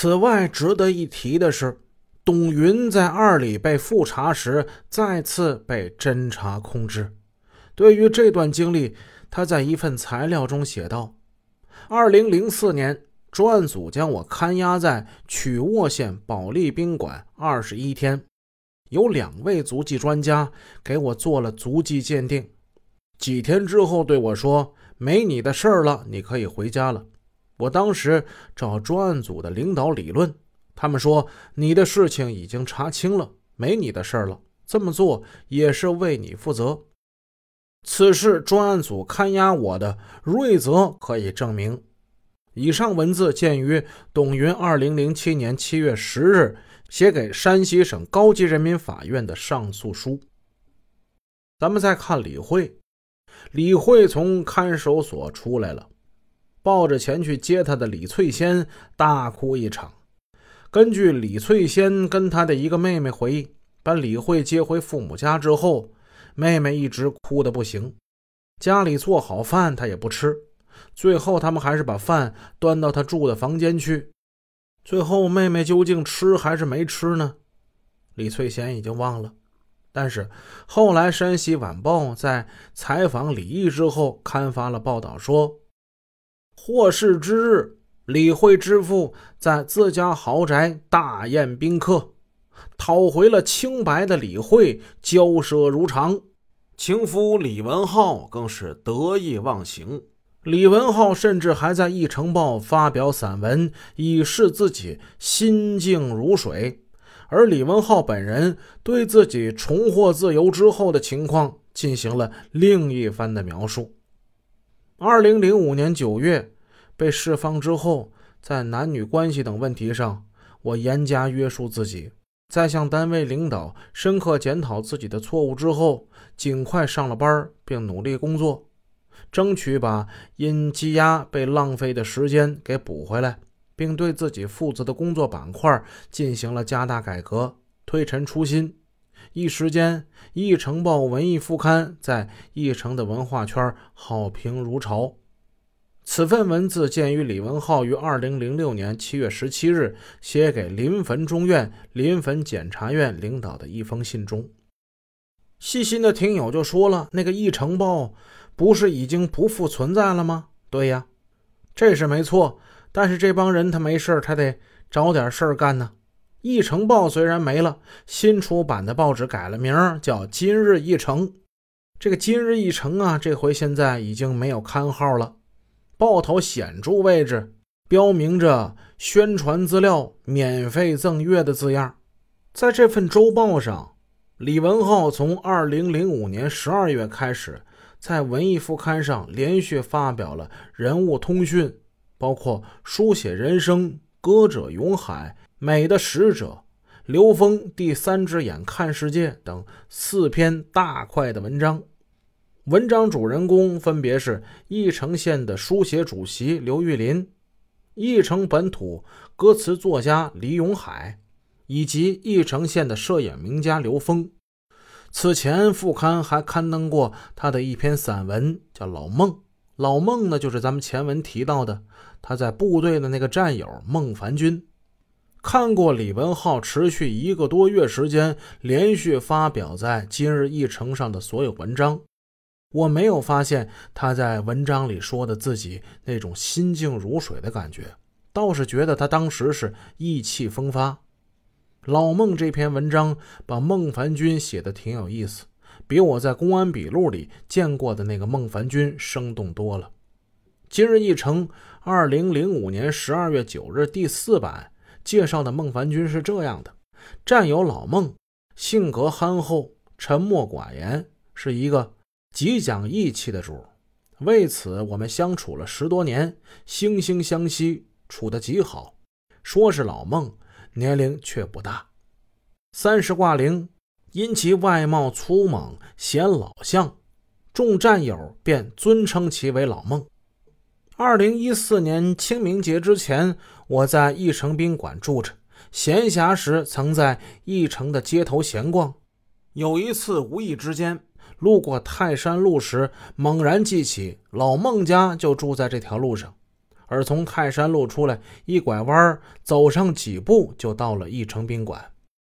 此外，值得一提的是，董云在二里被复查时，再次被侦查控制。对于这段经历，他在一份材料中写道：“二零零四年，专案组将我看押在曲沃县保利宾馆二十一天，有两位足迹专家给我做了足迹鉴定。几天之后，对我说：‘没你的事儿了，你可以回家了。’”我当时找专案组的领导理论，他们说你的事情已经查清了，没你的事儿了。这么做也是为你负责。此事专案组看押我的瑞泽可以证明。以上文字见于董云二零零七年七月十日写给山西省高级人民法院的上诉书。咱们再看李慧，李慧从看守所出来了。抱着前去接他的李翠仙大哭一场。根据李翠仙跟她的一个妹妹回忆，把李慧接回父母家之后，妹妹一直哭得不行，家里做好饭她也不吃。最后他们还是把饭端到她住的房间去。最后妹妹究竟吃还是没吃呢？李翠仙已经忘了。但是后来山西晚报在采访李毅之后刊发了报道说。获释之日，李慧之父在自家豪宅大宴宾客，讨回了清白的李慧，骄奢如常。情夫李文浩更是得意忘形。李文浩甚至还在《一城报》发表散文，以示自己心静如水。而李文浩本人对自己重获自由之后的情况进行了另一番的描述。二零零五年九月被释放之后，在男女关系等问题上，我严加约束自己。在向单位领导深刻检讨自己的错误之后，尽快上了班，并努力工作，争取把因积压被浪费的时间给补回来，并对自己负责的工作板块进行了加大改革，推陈出新。一时间，《一城报》文艺副刊在一城的文化圈好评如潮。此份文字见于李文浩于二零零六年七月十七日写给临汾中院临汾检察院领导的一封信中。细心的听友就说了：“那个《一城报》不是已经不复存在了吗？”对呀，这是没错。但是这帮人他没事他得找点事儿干呢。《一城报》虽然没了，新出版的报纸改了名叫《今日一城》。这个《今日一城》啊，这回现在已经没有刊号了，报头显著位置标明着“宣传资料免费赠阅”的字样。在这份周报上，李文浩从2005年12月开始，在文艺副刊上连续发表了人物通讯，包括书写人生、歌者咏海。美的使者，刘峰第三只眼看世界等四篇大块的文章，文章主人公分别是义城县的书写主席刘玉林、义城本土歌词作家李永海，以及义城县的摄影名家刘峰。此前副刊还刊登过他的一篇散文，叫《老孟》。老孟呢，就是咱们前文提到的他在部队的那个战友孟凡军。看过李文浩持续一个多月时间连续发表在《今日议程》上的所有文章，我没有发现他在文章里说的自己那种心静如水的感觉，倒是觉得他当时是意气风发。老孟这篇文章把孟凡军写的挺有意思，比我在公安笔录里见过的那个孟凡军生动多了。《今日议程》二零零五年十二月九日第四版。介绍的孟凡军是这样的：战友老孟，性格憨厚、沉默寡言，是一个极讲义气的主。为此，我们相处了十多年，惺惺相惜，处得极好。说是老孟，年龄却不大，三十挂零，因其外貌粗猛，显老相，众战友便尊称其为老孟。二零一四年清明节之前，我在义城宾馆住着。闲暇时，曾在义城的街头闲逛。有一次，无意之间路过泰山路时，猛然记起老孟家就住在这条路上，而从泰山路出来，一拐弯，走上几步就到了义城宾馆。